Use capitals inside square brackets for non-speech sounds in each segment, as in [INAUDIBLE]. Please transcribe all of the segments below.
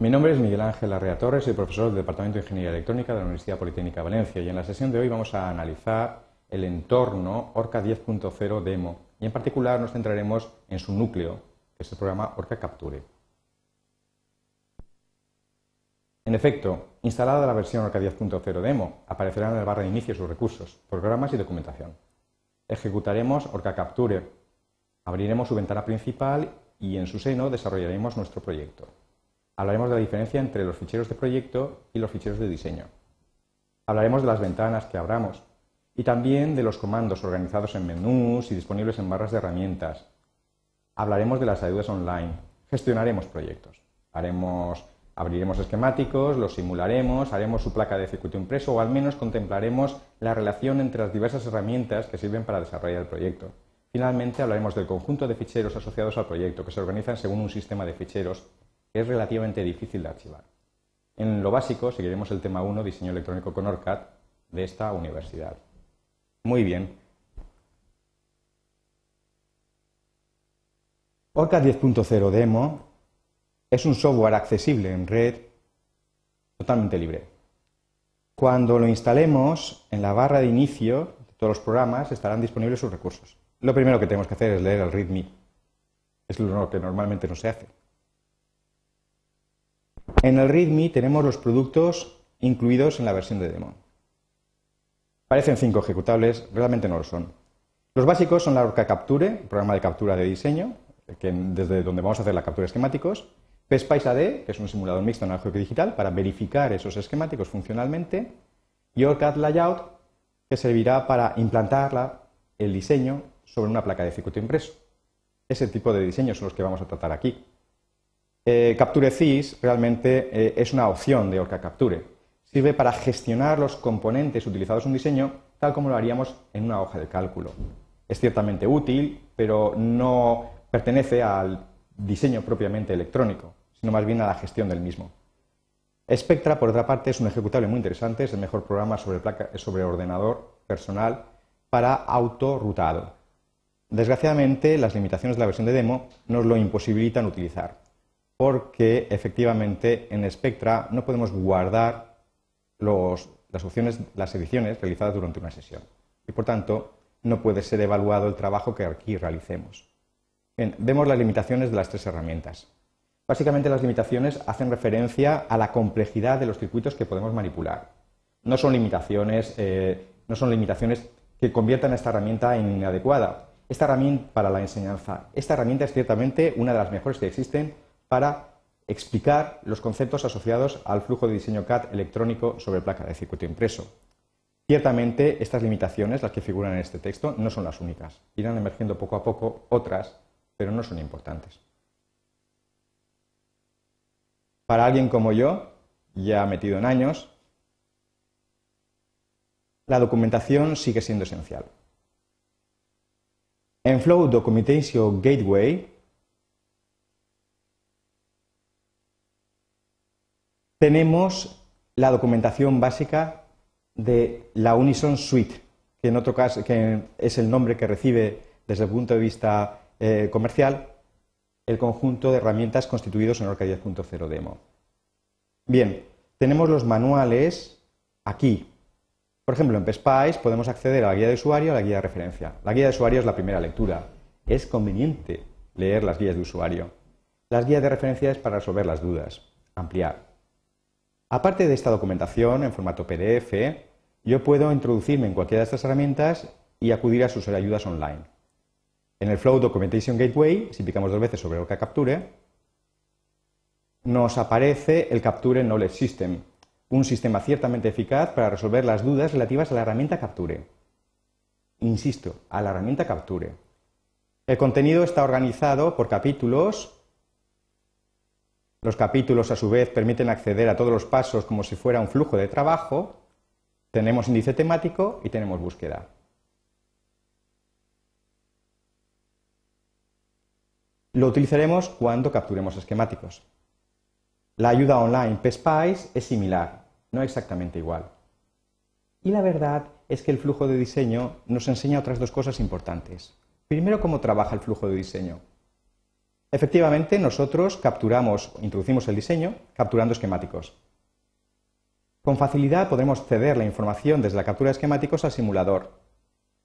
Mi nombre es Miguel Ángel Arrea Torres, soy profesor del Departamento de Ingeniería Electrónica de la Universidad Politécnica de Valencia y en la sesión de hoy vamos a analizar el entorno Orca 10.0 Demo y en particular nos centraremos en su núcleo, que es el programa Orca Capture. En efecto, instalada la versión Orca 10.0 Demo, aparecerán en el barra de inicio sus recursos, programas y documentación. Ejecutaremos Orca Capture, abriremos su ventana principal y en su seno desarrollaremos nuestro proyecto hablaremos de la diferencia entre los ficheros de proyecto y los ficheros de diseño. Hablaremos de las ventanas que abramos y también de los comandos organizados en menús y disponibles en barras de herramientas. Hablaremos de las ayudas online. Gestionaremos proyectos. abriremos esquemáticos, los simularemos, haremos su placa de circuito impreso o al menos contemplaremos la relación entre las diversas herramientas que sirven para desarrollar el proyecto. Finalmente hablaremos del conjunto de ficheros asociados al proyecto que se organizan según un sistema de ficheros es relativamente difícil de archivar. En lo básico seguiremos el tema 1, diseño electrónico con ORCAD, de esta universidad. Muy bien. ORCAD 10.0 Demo es un software accesible en red totalmente libre. Cuando lo instalemos, en la barra de inicio de todos los programas estarán disponibles sus recursos. Lo primero que tenemos que hacer es leer el README. Es lo que normalmente no se hace. En el README tenemos los productos incluidos en la versión de demo. Parecen cinco ejecutables, realmente no lo son. Los básicos son la Orca Capture, el programa de captura de diseño, desde donde vamos a hacer la captura de esquemáticos, PSPICE AD, que es un simulador mixto analógico y digital para verificar esos esquemáticos funcionalmente, y OrCAD Layout, que servirá para implantar el diseño sobre una placa de circuito impreso. Ese tipo de diseños son los que vamos a tratar aquí. Eh, Capture CIS realmente eh, es una opción de Orca Capture. Sirve para gestionar los componentes utilizados en un diseño tal como lo haríamos en una hoja de cálculo. Es ciertamente útil, pero no pertenece al diseño propiamente electrónico, sino más bien a la gestión del mismo. Spectra, por otra parte, es un ejecutable muy interesante, es el mejor programa sobre, sobre ordenador personal para autorrutado. Desgraciadamente, las limitaciones de la versión de demo nos lo imposibilitan utilizar porque efectivamente en Spectra no podemos guardar las opciones, las ediciones realizadas durante una sesión. Y por tanto, no puede ser evaluado el trabajo que aquí realicemos. vemos las limitaciones de las tres herramientas. Básicamente las limitaciones hacen referencia a la complejidad de los circuitos que podemos manipular. No son limitaciones, eh, no son limitaciones que conviertan a esta herramienta en inadecuada. Esta herramienta para la enseñanza, esta herramienta es ciertamente una de las mejores que existen para explicar los conceptos asociados al flujo de diseño CAD electrónico sobre placa de circuito impreso. Ciertamente, estas limitaciones, las que figuran en este texto, no son las únicas. Irán emergiendo poco a poco otras, pero no son importantes. Para alguien como yo, ya metido en años, la documentación sigue siendo esencial. En Flow Documentation Gateway tenemos la documentación básica de la Unison Suite, que en otro caso que es el nombre que recibe desde el punto de vista eh, comercial el conjunto de herramientas constituidos en Orca 10.0 Demo. Bien, tenemos los manuales aquí. Por ejemplo, en PSPICE podemos acceder a la guía de usuario, a la guía de referencia. La guía de usuario es la primera lectura. Es conveniente leer las guías de usuario. Las guías de referencia es para resolver las dudas, ampliar. Aparte de esta documentación en formato PDF, yo puedo introducirme en cualquiera de estas herramientas y acudir a sus ayudas online. En el Flow Documentation Gateway, si picamos dos veces sobre Orca Capture, nos aparece el Capture Knowledge System, un sistema ciertamente eficaz para resolver las dudas relativas a la herramienta Capture. Insisto, a la herramienta Capture. El contenido está organizado por capítulos los capítulos, a su vez, permiten acceder a todos los pasos como si fuera un flujo de trabajo. Tenemos índice temático y tenemos búsqueda. Lo utilizaremos cuando capturemos esquemáticos. La ayuda online PSPICE es similar, no exactamente igual. Y la verdad es que el flujo de diseño nos enseña otras dos cosas importantes. Primero, cómo trabaja el flujo de diseño. Efectivamente, nosotros capturamos, introducimos el diseño capturando esquemáticos. Con facilidad podremos ceder la información desde la captura de esquemáticos al simulador,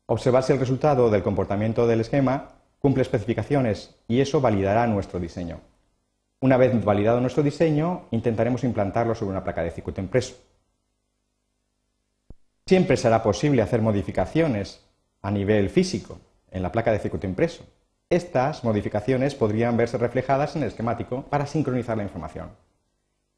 observar si el resultado del comportamiento del esquema cumple especificaciones y eso validará nuestro diseño. Una vez validado nuestro diseño, intentaremos implantarlo sobre una placa de circuito impreso. Siempre será posible hacer modificaciones a nivel físico en la placa de circuito impreso. Estas modificaciones podrían verse reflejadas en el esquemático para sincronizar la información.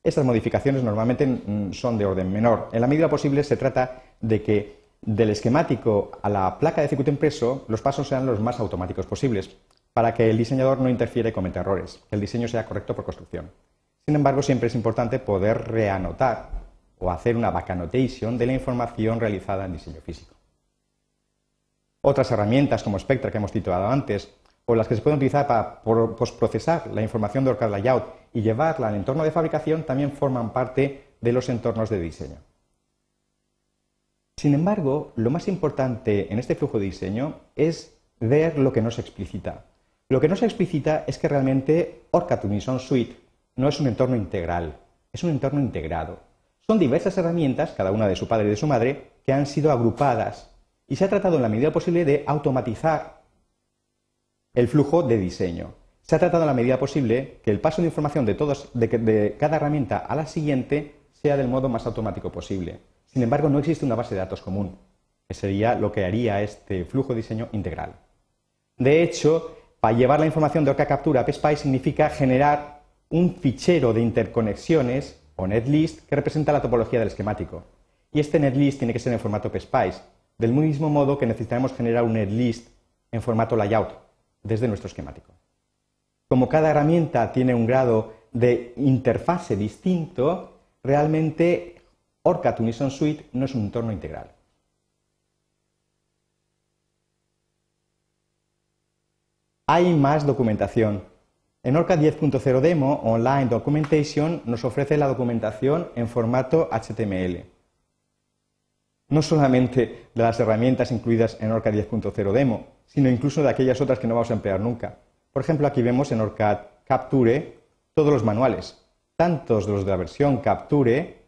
Estas modificaciones normalmente mm, son de orden menor. En la medida posible se trata de que del esquemático a la placa de circuito impreso los pasos sean los más automáticos posibles, para que el diseñador no interfiera y cometa errores, que el diseño sea correcto por construcción. Sin embargo, siempre es importante poder reanotar o hacer una backanotation de la información realizada en diseño físico. Otras herramientas como Spectra que hemos titulado antes, o las que se pueden utilizar para postprocesar la información de OrCAD Layout y llevarla al entorno de fabricación, también forman parte de los entornos de diseño. Sin embargo, lo más importante en este flujo de diseño es ver lo que no se explicita. Lo que no se explicita es que realmente OrCAD Unison Suite no es un entorno integral, es un entorno integrado. Son diversas herramientas, cada una de su padre y de su madre, que han sido agrupadas y se ha tratado en la medida posible de automatizar el flujo de diseño. Se ha tratado en la medida posible que el paso de información de, cada herramienta a la siguiente sea del modo más automático posible. Sin embargo, no existe una base de datos común, que sería lo que haría este flujo de diseño integral. De hecho, para llevar la información de Orca Captura a PSPICE significa generar un fichero de interconexiones o netlist que representa la topología del esquemático. Y este netlist tiene que ser en formato PSPICE, del mismo modo que necesitaremos generar un netlist en formato layout desde nuestro esquemático. Como cada herramienta tiene un grado de interfase distinto, realmente OrCAD Unison Suite no es un entorno integral. Hay más documentación. En OrCAD 10.0 Demo Online Documentation nos ofrece la documentación en formato HTML. No solamente de las herramientas incluidas en OrCAD 10.0 Demo, sino incluso de aquellas otras que no vamos a emplear nunca. Por ejemplo, aquí vemos en OrCAD Capture todos los manuales, tantos de los de la versión Capture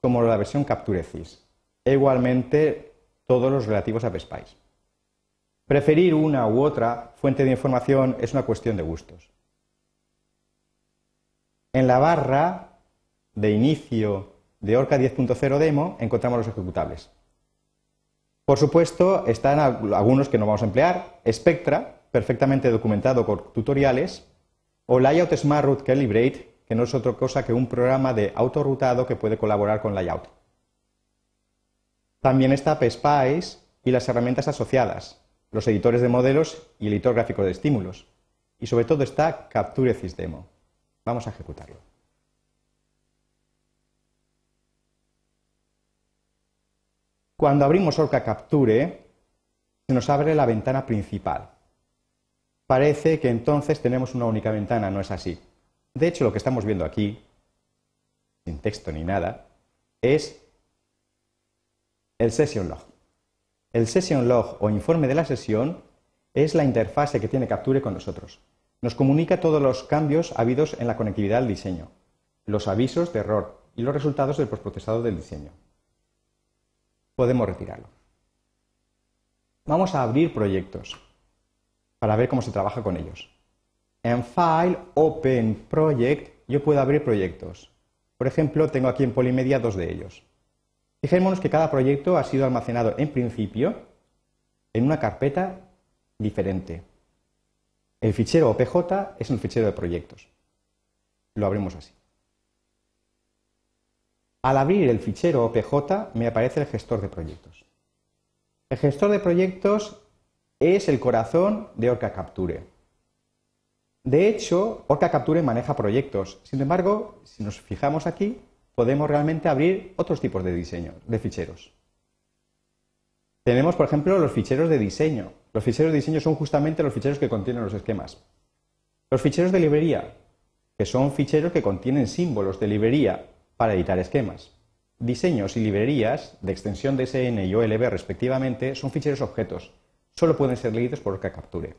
como la versión Capture CIS. E igualmente todos los relativos a PSPICE. Preferir una u otra fuente de información es una cuestión de gustos. En la barra de inicio de Orca 10.0 Demo encontramos los ejecutables. Por supuesto, están algunos que no vamos a emplear, Spectra, perfectamente documentado con tutoriales, o Layout Smart Route Calibrate, que no es otra cosa que un programa de autorrutado que puede colaborar con Layout. También está PSPICE y las herramientas asociadas, los editores de modelos y el editor gráfico de estímulos. Y sobre todo está Capture Demo. Vamos a ejecutarlo. Cuando abrimos Orca Capture, se nos abre la ventana principal. Parece que entonces tenemos una única ventana, no es así. De hecho, lo que estamos viendo aquí, sin texto ni nada, es el session log. El session log o informe de la sesión es la interfase que tiene Capture con nosotros. Nos comunica todos los cambios habidos en la conectividad del diseño, los avisos de error y los resultados del postprocesado del diseño. Podemos retirarlo. Vamos a abrir proyectos para ver cómo se trabaja con ellos. En File, Open Project, yo puedo abrir proyectos. Por ejemplo, tengo aquí en Polimedia dos de ellos. Fijémonos que cada proyecto ha sido almacenado en principio en una carpeta diferente. El fichero OPJ es un fichero de proyectos. Lo abrimos así. Al abrir el fichero OPJ me aparece el gestor de proyectos. El gestor de proyectos es el corazón de Orca Capture. De hecho, Orca Capture maneja proyectos. Sin embargo, si nos fijamos aquí, podemos realmente abrir otros tipos de diseño, de ficheros. Tenemos, por ejemplo, los ficheros de diseño. Los ficheros de diseño son justamente los ficheros que contienen los esquemas. Los ficheros de librería, que son ficheros que contienen símbolos de librería para editar esquemas. Diseños y librerías de extensión DSN y OLB respectivamente son ficheros objetos. Solo pueden ser leídos por Capture.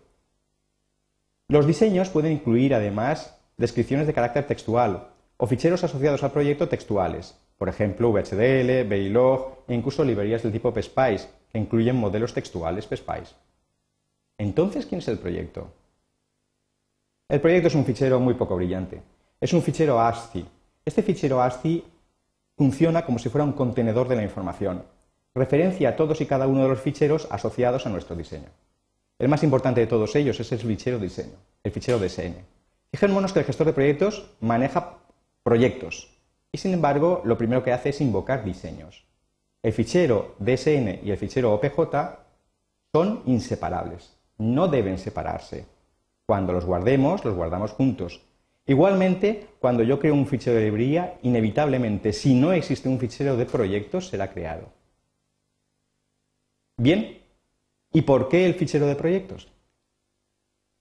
Los diseños pueden incluir además descripciones de carácter textual o ficheros asociados al proyecto textuales, por ejemplo VHDL, Verilog e incluso librerías del tipo PSPICE que incluyen modelos textuales PSPICE. Entonces, ¿quién es el proyecto? El proyecto es un fichero muy poco brillante. Es un fichero ASCII. Este fichero ASCII funciona como si fuera un contenedor de la información. Referencia a todos y cada uno de los ficheros asociados a nuestro diseño. El más importante de todos ellos es el fichero diseño, el fichero DSN. Fijémonos que el gestor de proyectos maneja proyectos y sin embargo lo primero que hace es invocar diseños. El fichero DSN y el fichero OPJ son inseparables, no deben separarse. Cuando los guardemos, los guardamos juntos. Igualmente, cuando yo creo un fichero de librería, inevitablemente, si no existe un fichero de proyectos, será creado. Bien, ¿Y por qué el fichero de proyectos?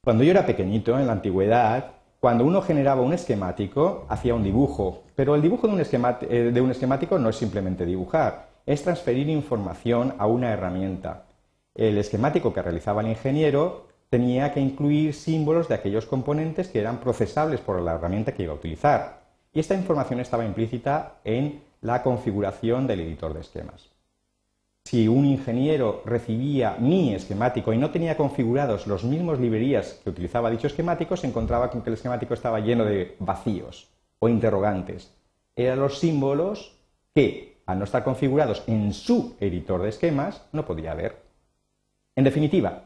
Cuando yo era pequeñito, en la antigüedad, cuando uno generaba un esquemático, hacía un dibujo, pero el dibujo de un, eh, de un esquemático no es simplemente dibujar, es transferir información a una herramienta. El esquemático que realizaba el ingeniero tenía que incluir símbolos de aquellos componentes que eran procesables por la herramienta que iba a utilizar. Y esta información estaba implícita en la configuración del editor de esquemas si un ingeniero recibía mi esquemático y no tenía configurados los mismos librerías que utilizaba dicho esquemático, se encontraba con que el esquemático estaba lleno de vacíos o interrogantes. Eran los símbolos que, al no estar configurados en su editor de esquemas, no podía ver. En definitiva,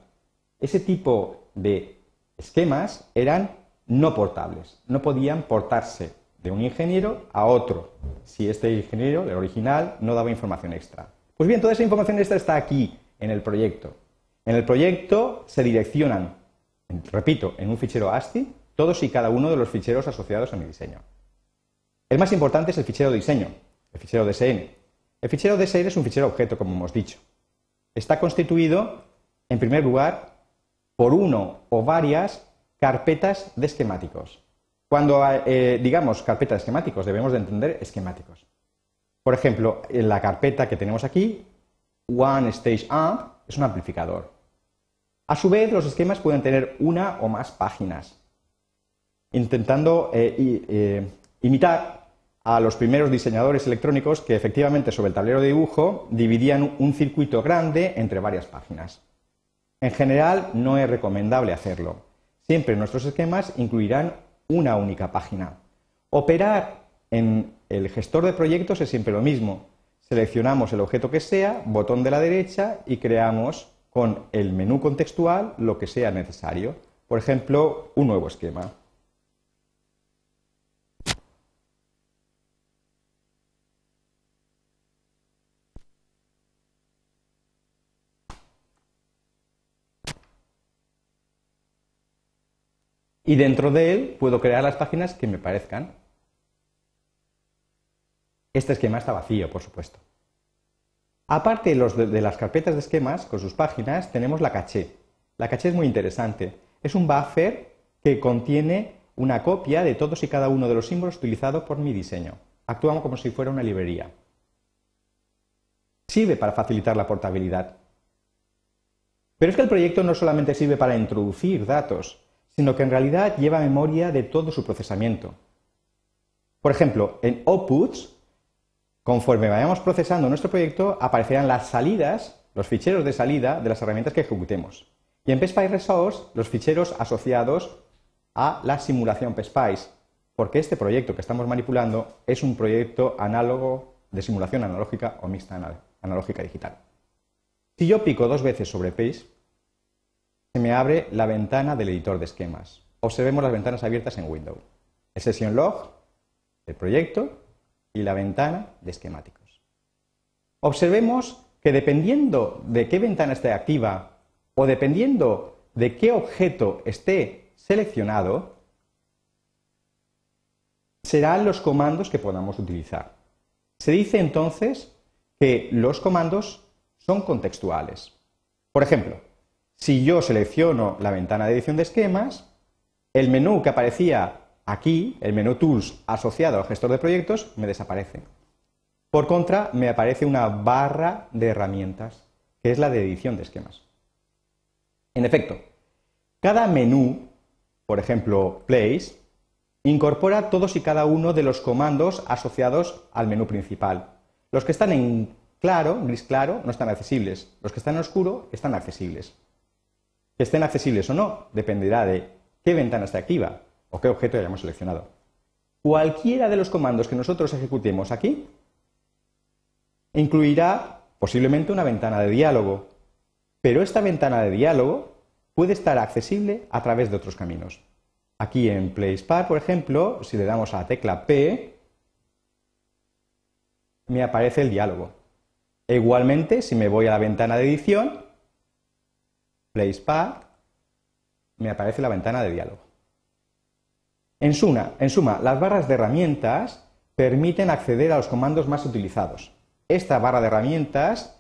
ese tipo de esquemas eran no portables, no podían portarse de un ingeniero a otro si este ingeniero, el original, no daba información extra. Pues bien, toda esa información extra está aquí, en el proyecto. En el proyecto se direccionan, repito, en un fichero ASCII, todos y cada uno de los ficheros asociados a mi diseño. El más importante es el fichero diseño, el fichero DSN. El fichero DSN es un fichero objeto, como hemos dicho. Está constituido, en primer lugar, por uno o varias carpetas de esquemáticos. Cuando eh, digamos carpeta de esquemáticos, debemos de entender esquemáticos. Por ejemplo, en la carpeta que tenemos aquí, One Stage Amp es un amplificador. A su vez, los esquemas pueden tener una o más páginas, intentando eh, eh, imitar a los primeros diseñadores electrónicos que efectivamente sobre el tablero de dibujo dividían un circuito grande entre varias páginas. En general, no es recomendable hacerlo. Siempre nuestros esquemas incluirán una única página. Operar en el gestor de proyectos es siempre lo mismo. Seleccionamos el objeto que sea, botón de la derecha y creamos con el menú contextual lo que sea necesario. Por ejemplo, un nuevo esquema. Y dentro de él puedo crear las páginas que me parezcan. Este esquema está vacío, por supuesto. Aparte de, las carpetas de esquemas, con sus páginas, tenemos la caché. La caché es muy interesante. Es un buffer que contiene una copia de todos y cada uno de los símbolos utilizados por mi diseño. Actuamos como si fuera una librería. Sirve para facilitar la portabilidad. Pero es que el proyecto no solamente sirve para introducir datos, sino que en realidad lleva memoria de todo su procesamiento. Por ejemplo, en Outputs Conforme vayamos procesando nuestro proyecto, aparecerán las salidas, los ficheros de salida de las herramientas que ejecutemos. Y en PSPICE Resource, los ficheros asociados a la simulación PSPICE, porque este proyecto que estamos manipulando es un proyecto análogo de simulación analógica o mixta analógica digital. Si yo pico dos veces sobre PACE, se me abre la ventana del editor de esquemas. Observemos las ventanas abiertas en Windows. El session log, el proyecto y la ventana de esquemáticos. Observemos que dependiendo de qué ventana esté activa o dependiendo de qué objeto esté seleccionado, serán los comandos que podamos utilizar. Se dice entonces que los comandos son contextuales. Por ejemplo, si yo selecciono la ventana de edición de esquemas, el menú que aparecía Aquí, el menú Tools asociado al gestor de proyectos me desaparece. Por contra, me aparece una barra de herramientas, que es la de edición de esquemas. En efecto, cada menú por ejemplo place, incorpora todos y cada uno de los comandos asociados al menú principal. Los que están en claro, gris claro, no están accesibles. Los que están en oscuro están accesibles. Que estén accesibles o no dependerá de qué ventana está activa o qué objeto hayamos seleccionado. Cualquiera de los comandos que nosotros ejecutemos aquí incluirá posiblemente una ventana de diálogo, pero esta ventana de diálogo puede estar accesible a través de otros caminos. Aquí en PlacePar, por ejemplo, si le damos a la tecla P, me aparece el diálogo. E igualmente, si me voy a la ventana de edición, PlacePar, me aparece la ventana de diálogo. En suma, en suma, las barras de herramientas permiten acceder a los comandos más utilizados. Esta barra de herramientas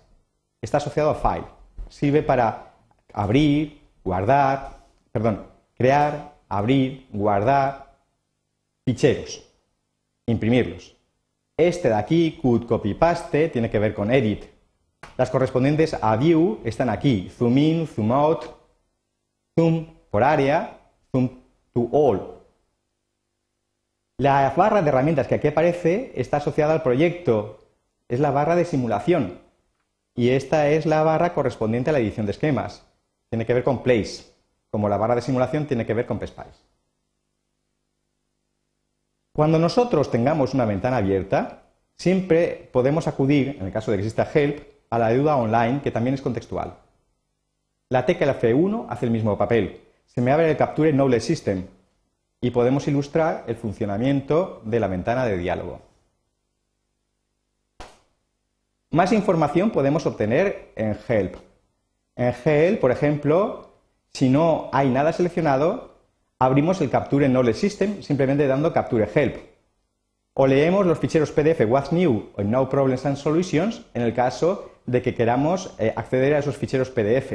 está asociada a File. Sirve para abrir, guardar, perdón, crear, abrir, guardar ficheros, imprimirlos. Este de aquí, cut, copy, paste, tiene que ver con edit. Las correspondientes a view están aquí, zoom in, zoom out, zoom por área, zoom to all. La barra de herramientas que aquí aparece está asociada al proyecto, es la barra de simulación. Y esta es la barra correspondiente a la edición de esquemas. Tiene que ver con place como la barra de simulación tiene que ver con PSPICE. Cuando nosotros tengamos una ventana abierta, siempre podemos acudir, en el caso de que exista Help, a la ayuda online, que también es contextual. La tecla F1 hace el mismo papel. Se me abre el Capture Knowledge System y podemos ilustrar el funcionamiento de la ventana de diálogo. Más información podemos obtener en Help. En Help, por ejemplo, si no hay nada seleccionado, abrimos el Capture Knowledge System simplemente dando Capture Help. O leemos los ficheros PDF What's New o No Problems and Solutions en el caso de que queramos eh, acceder a esos ficheros PDF.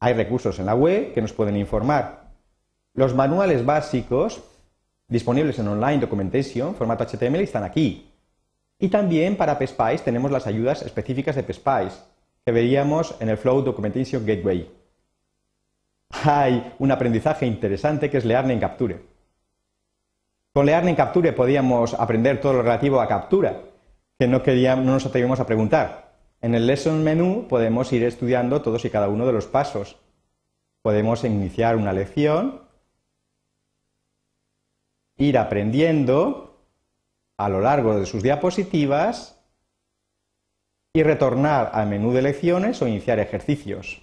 Hay recursos en la web que nos pueden informar. Los manuales básicos disponibles en Online Documentation, formato HTML, están aquí. Y también para PSPICE tenemos las ayudas específicas de PSPICE, que veríamos en el Flow Documentation Gateway hay un aprendizaje interesante que es Learning Capture. Con Learning Capture podíamos aprender todo lo relativo a captura, que no, queríamos, no nos atrevimos a preguntar. En el Lesson Menu podemos ir estudiando todos y cada uno de los pasos. Podemos iniciar una lección, ir aprendiendo a lo largo de sus diapositivas y retornar al menú de lecciones o iniciar ejercicios.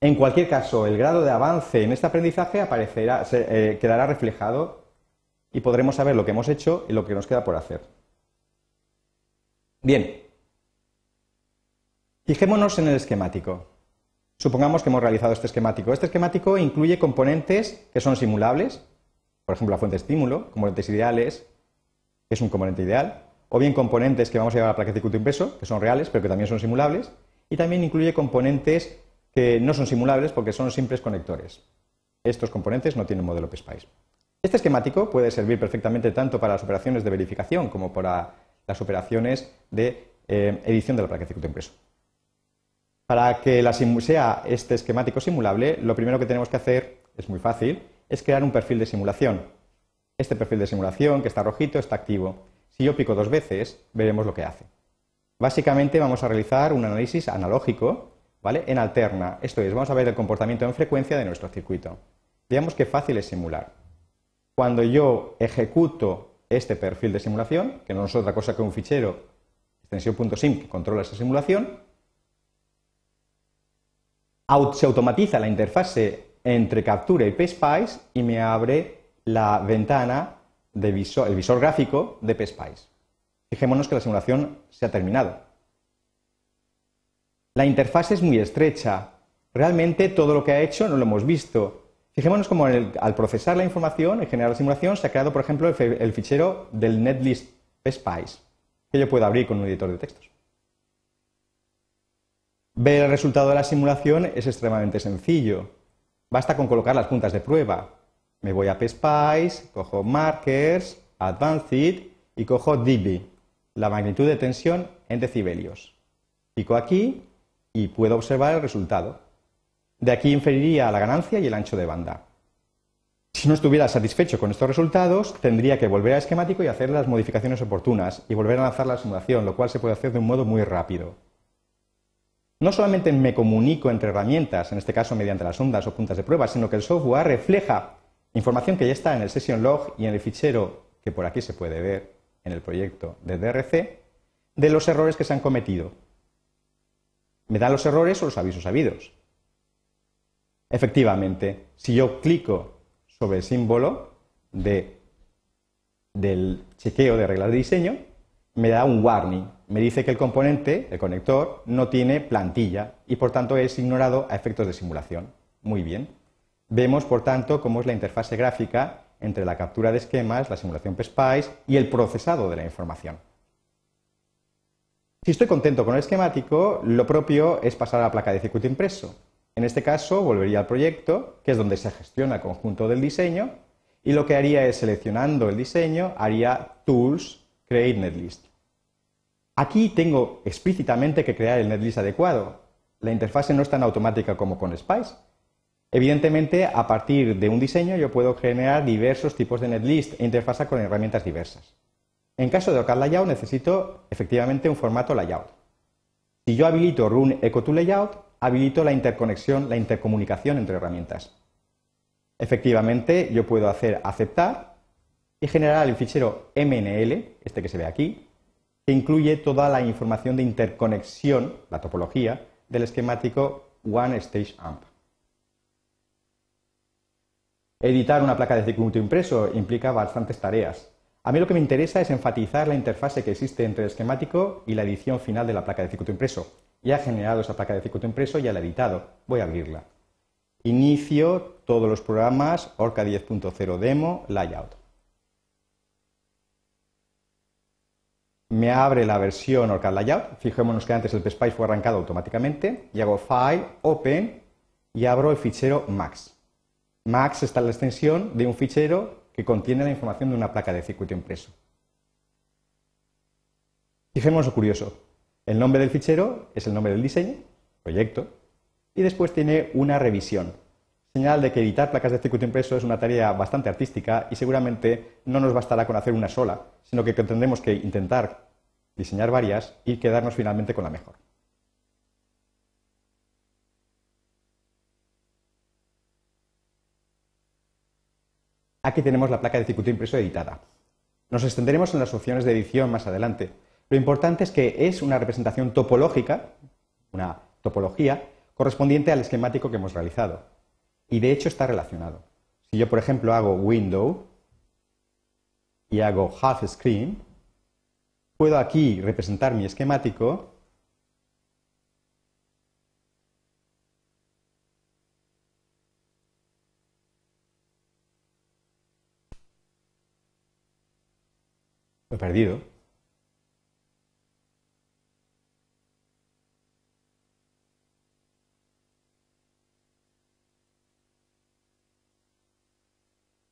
En cualquier caso, el grado de avance en este aprendizaje aparecerá, eh, quedará reflejado y podremos saber lo que hemos hecho y lo que nos queda por hacer. Bien, fijémonos en el esquemático. Supongamos que hemos realizado este esquemático. Este esquemático incluye componentes que son simulables, por ejemplo, la fuente de estímulo, componentes ideales, que es un componente ideal, o bien componentes que vamos a llevar a la placa de circuito impreso, que son reales, pero que también son simulables, y también incluye componentes que no son simulables porque son simples conectores. Estos componentes no tienen modelo PSPICE. Este esquemático puede servir perfectamente tanto para las operaciones de verificación como para las operaciones de eh, edición de la placa de circuito impreso. Para que sea este esquemático simulable, lo primero que tenemos que hacer, es muy fácil, es crear un perfil de simulación. Este perfil de simulación, que está rojito, está activo. Si yo pico dos veces, veremos lo que hace. Básicamente vamos a realizar un análisis analógico ¿vale? En alterna, esto es, vamos a ver el comportamiento en frecuencia de nuestro circuito. Veamos qué fácil es simular. Cuando yo ejecuto este perfil de simulación, que no es otra cosa que un fichero extensión.sim que controla esa simulación, se automatiza la interfase entre captura y PSPICE y me abre la ventana de visor, el visor gráfico de PSPICE. Fijémonos que la simulación se ha terminado. La interfaz es muy estrecha. Realmente todo lo que ha hecho no lo hemos visto. Fijémonos cómo al procesar la información y generar la simulación se ha creado, por ejemplo, el, fichero del netlist Spice, que yo puedo abrir con un editor de textos. Ver el resultado de la simulación es extremadamente sencillo. Basta con colocar las puntas de prueba. Me voy a PSpice, cojo Markers, Advanced y cojo dB, la magnitud de tensión en decibelios. Pico aquí y puedo observar el resultado. De aquí inferiría la ganancia y el ancho de banda. Si no estuviera satisfecho con estos resultados, tendría que volver al esquemático y hacer las modificaciones oportunas y volver a lanzar la simulación, lo cual se puede hacer de un modo muy rápido. No solamente me comunico entre herramientas, en este caso mediante las ondas o puntas de prueba, sino que el software refleja información que ya está en el session log y en el fichero que por aquí se puede ver en el proyecto de DRC de los errores que se han cometido. Me da los errores o los avisos habidos. Efectivamente, si yo clico sobre el símbolo de, del chequeo de reglas de diseño, me da un warning. Me dice que el componente, el conector, no tiene plantilla y por tanto es ignorado a efectos de simulación. Muy bien. Vemos, por tanto, cómo es la interfase gráfica entre la captura de esquemas, la simulación PSPICE y el procesado de la información. Si estoy contento con el esquemático, lo propio es pasar a la placa de circuito impreso. En este caso, volvería al proyecto, que es donde se gestiona el conjunto del diseño, y lo que haría es, seleccionando el diseño, haría Tools, Create Netlist. Aquí tengo explícitamente que crear el netlist adecuado. La interfase no es tan automática como con Spice. Evidentemente, a partir de un diseño yo puedo generar diversos tipos de netlist e interfasa con herramientas diversas. En caso de OCAD Layout necesito efectivamente un formato layout. Si yo habilito Run Echo to Layout, habilito la interconexión, la intercomunicación entre herramientas. Efectivamente, yo puedo hacer aceptar y generar el fichero MNL, este que se ve aquí, que incluye toda la información de interconexión, la topología, del esquemático One Stage AMP. Editar una placa de circuito impreso implica bastantes tareas. A mí lo que me interesa es enfatizar la interfase que existe entre el esquemático y la edición final de la placa de circuito impreso. Ya he generado esa placa de circuito impreso, ya la he editado. Voy a abrirla. Inicio todos los programas Orca 10.0 Demo Layout. Me abre la versión Orca Layout. Fijémonos que antes el PSPICE fue arrancado automáticamente. Y hago File, Open y abro el fichero Max. Max está en la extensión de un fichero que contiene la información de una placa de circuito impreso. Fijémonos lo curioso. El nombre del fichero es el nombre del diseño, proyecto, y después tiene una revisión. Señal de que editar placas de circuito impreso es una tarea bastante artística y seguramente no nos bastará con hacer una sola, sino que tendremos que intentar diseñar varias y quedarnos finalmente con la mejor. Aquí tenemos la placa de circuito impreso editada. Nos extenderemos en las opciones de edición más adelante, lo importante es que es una representación topológica, una topología, correspondiente al esquemático que hemos realizado. Y de hecho está relacionado. Si yo, por ejemplo, hago window y hago half screen, puedo aquí representar mi esquemático Lo he perdido.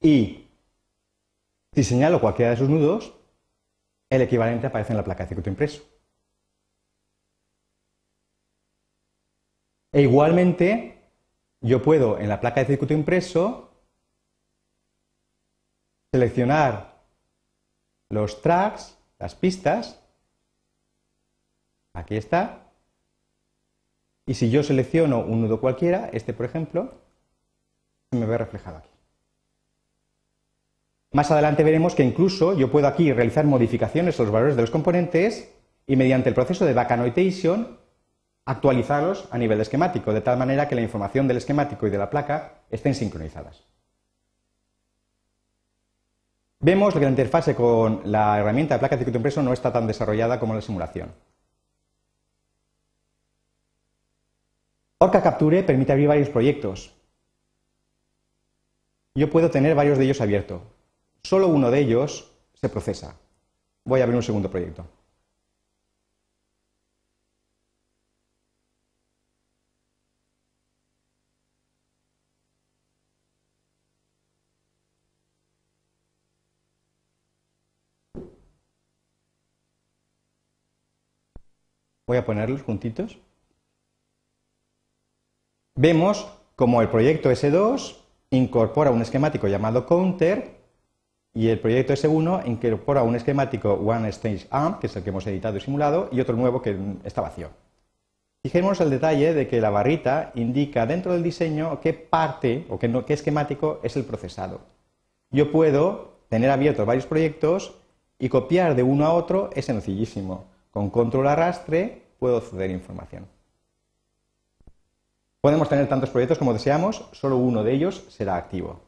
Y si señalo cualquiera de sus nudos, el equivalente aparece en la placa de circuito impreso. E igualmente, yo puedo en la placa de circuito impreso seleccionar los tracks, las pistas, aquí está, y si yo selecciono un nudo cualquiera, este por ejemplo, se me ve reflejado aquí. Más adelante veremos que incluso yo puedo aquí realizar modificaciones a los valores de los componentes y mediante el proceso de back annotation actualizarlos a nivel esquemático, de tal manera que la información del esquemático y de la placa estén sincronizadas. Vemos que la interfase con la herramienta de placa de circuito impreso no está tan desarrollada como la simulación. Orca Capture permite abrir varios proyectos. Yo puedo tener varios de ellos abiertos. Solo uno de ellos se procesa. Voy a abrir un segundo proyecto. Voy a ponerlos juntitos. Vemos como el proyecto S2 incorpora un esquemático llamado counter y el proyecto S1 incorpora un esquemático One Stage AMP, que es el que hemos editado y simulado, y otro nuevo que está vacío. Fijémonos el detalle de que la barrita indica dentro del diseño qué parte o qué, esquemático es el procesado. Yo puedo tener abiertos varios proyectos y copiar de uno a otro es sencillísimo. Con control arrastre puedo acceder información. Podemos tener tantos proyectos como deseamos, solo uno de ellos será activo.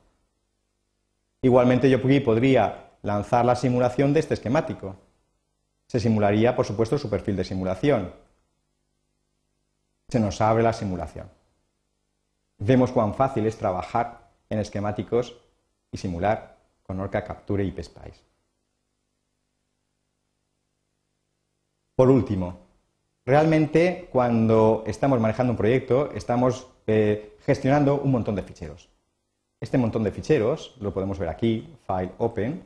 Igualmente yo podría lanzar la simulación de este esquemático. Se simularía, por supuesto, su perfil de simulación. Se nos abre la simulación. Vemos cuán fácil es trabajar en esquemáticos y simular con Orca Capture y PSPICE. Por último, realmente cuando estamos manejando un proyecto estamos eh, gestionando un montón de ficheros. Este montón de ficheros, lo podemos ver aquí, File Open,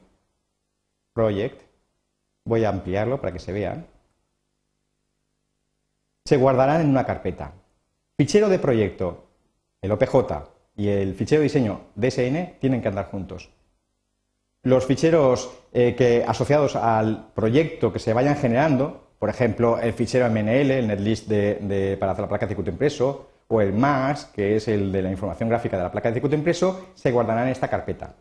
Project, voy a ampliarlo para que se vean, se guardarán en una carpeta. Fichero de proyecto, el OPJ y el fichero de diseño DSN tienen que andar juntos. Los ficheros eh, que, asociados al proyecto que se vayan generando, por ejemplo, el fichero MNL, el netlist de, para hacer la placa de circuito impreso, o el MAS, que es el de la información gráfica de la placa de circuito impreso, se guardarán en esta carpeta.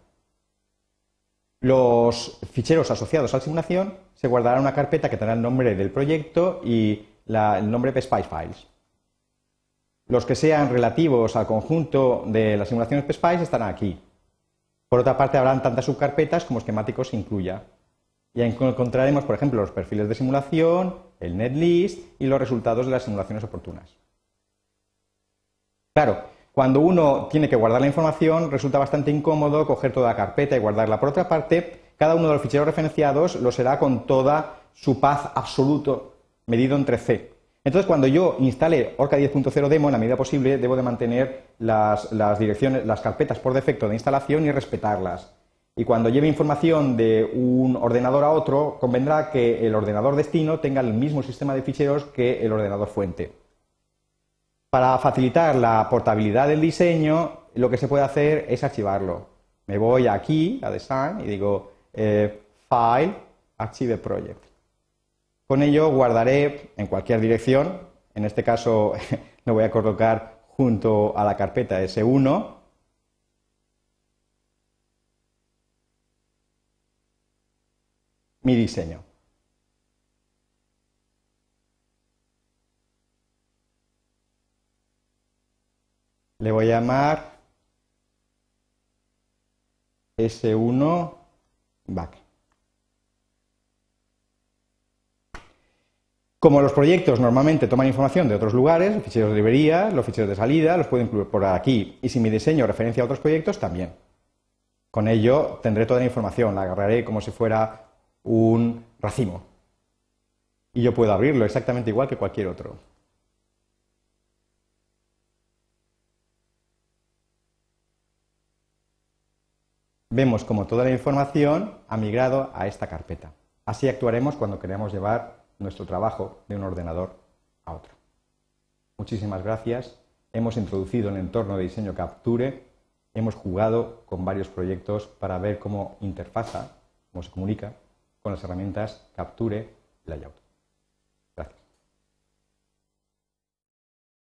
Los ficheros asociados a la simulación se guardarán en una carpeta que tendrá el nombre del proyecto y el nombre de PSPICE Files. Los que sean relativos al conjunto de las simulaciones PSPICE estarán aquí. Por otra parte, habrán tantas subcarpetas como esquemáticos incluya. Y encontraremos, por ejemplo, los perfiles de simulación, el netlist y los resultados de las simulaciones oportunas. Claro, cuando uno tiene que guardar la información, resulta bastante incómodo coger toda la carpeta y guardarla. Por otra parte, cada uno de los ficheros referenciados lo será con toda su paz absoluto medido entre C. Entonces, cuando yo instale Orca 10.0 demo, en la medida posible, debo de mantener las, direcciones, las carpetas por defecto de instalación y respetarlas. Y cuando lleve información de un ordenador a otro, convendrá que el ordenador destino tenga el mismo sistema de ficheros que el ordenador fuente. Para facilitar la portabilidad del diseño, lo que se puede hacer es archivarlo. Me voy aquí, a Design, y digo eh, File, Archive Project. Con ello guardaré en cualquier dirección, en este caso [LAUGHS] lo voy a colocar junto a la carpeta S1, mi diseño. Le voy a llamar S1 back. Como los proyectos normalmente toman información de otros lugares, los ficheros de librerías, los ficheros de salida, los puedo incluir por aquí. Y si mi diseño referencia a otros proyectos, también. Con ello tendré toda la información, la agarraré como si fuera un racimo. Y yo puedo abrirlo exactamente igual que cualquier otro. Vemos como toda la información ha migrado a esta carpeta. Así actuaremos cuando queremos llevar nuestro trabajo de un ordenador a otro. Muchísimas gracias. Hemos introducido el entorno de diseño Capture, hemos jugado con varios proyectos para ver cómo interfaza, cómo se comunica con las herramientas Capture Layout.